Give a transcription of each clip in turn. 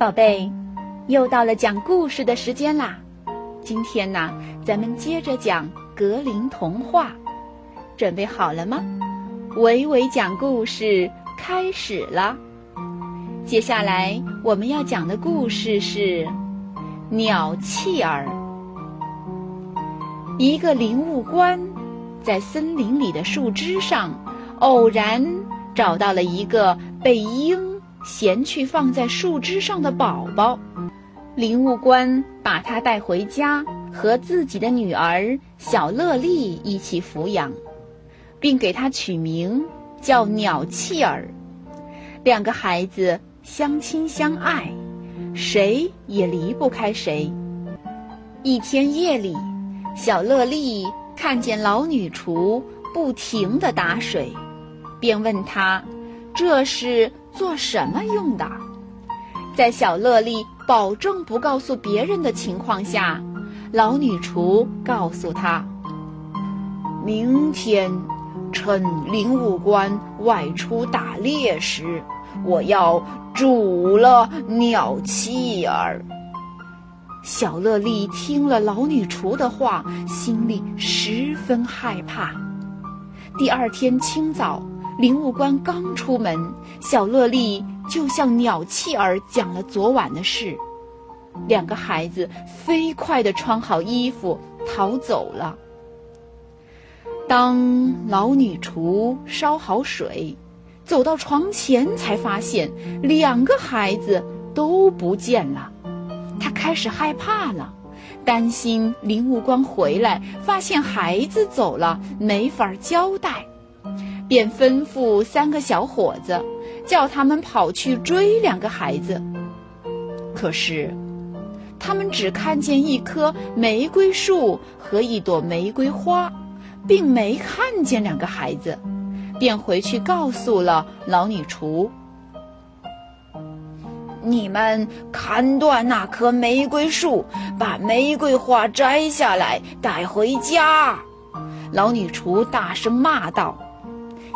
宝贝，又到了讲故事的时间啦！今天呢，咱们接着讲格林童话，准备好了吗？伟伟讲故事开始了。接下来我们要讲的故事是《鸟契儿》。一个林务官在森林里的树枝上偶然找到了一个被鹰。衔去放在树枝上的宝宝，林务官把他带回家，和自己的女儿小乐丽一起抚养，并给他取名叫鸟契儿。两个孩子相亲相爱，谁也离不开谁。一天夜里，小乐丽看见老女厨不停地打水，便问他：“这是？”做什么用的？在小乐丽保证不告诉别人的情况下，老女厨告诉他：“明天，趁林务官外出打猎时，我要煮了鸟妻儿。”小乐丽听了老女厨的话，心里十分害怕。第二天清早。林务官刚出门，小乐丽就向鸟弃儿讲了昨晚的事。两个孩子飞快地穿好衣服逃走了。当老女厨烧好水，走到床前，才发现两个孩子都不见了。她开始害怕了，担心林务官回来发现孩子走了，没法交代。便吩咐三个小伙子，叫他们跑去追两个孩子。可是，他们只看见一棵玫瑰树和一朵玫瑰花，并没看见两个孩子，便回去告诉了老女厨：“你们砍断那棵玫瑰树，把玫瑰花摘下来带回家。”老女厨大声骂道。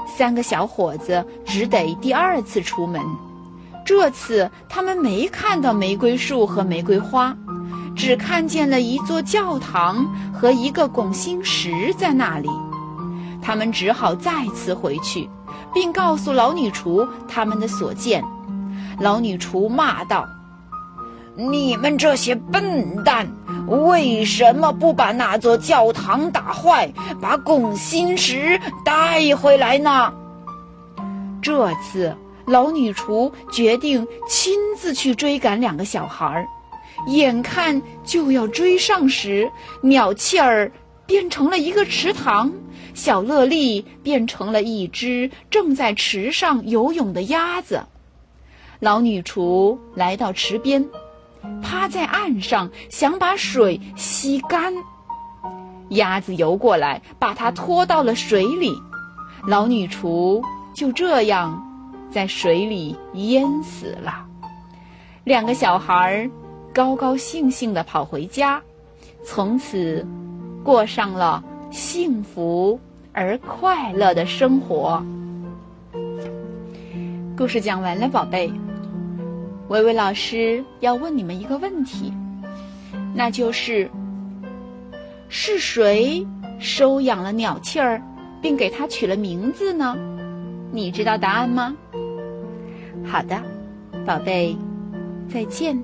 三个小伙子只得第二次出门，这次他们没看到玫瑰树和玫瑰花，只看见了一座教堂和一个拱心石在那里。他们只好再次回去，并告诉老女厨他们的所见。老女厨骂道：“你们这些笨蛋，为什么不把那座教堂打坏，把拱心石带回来呢？这次老女厨决定亲自去追赶两个小孩儿。眼看就要追上时，鸟气儿变成了一个池塘，小乐丽变成了一只正在池上游泳的鸭子。老女厨来到池边。趴在岸上，想把水吸干。鸭子游过来，把它拖到了水里。老女厨就这样在水里淹死了。两个小孩高高兴兴地跑回家，从此过上了幸福而快乐的生活。故事讲完了，宝贝。维维老师要问你们一个问题，那就是：是谁收养了鸟气儿，并给它取了名字呢？你知道答案吗？好的，宝贝，再见。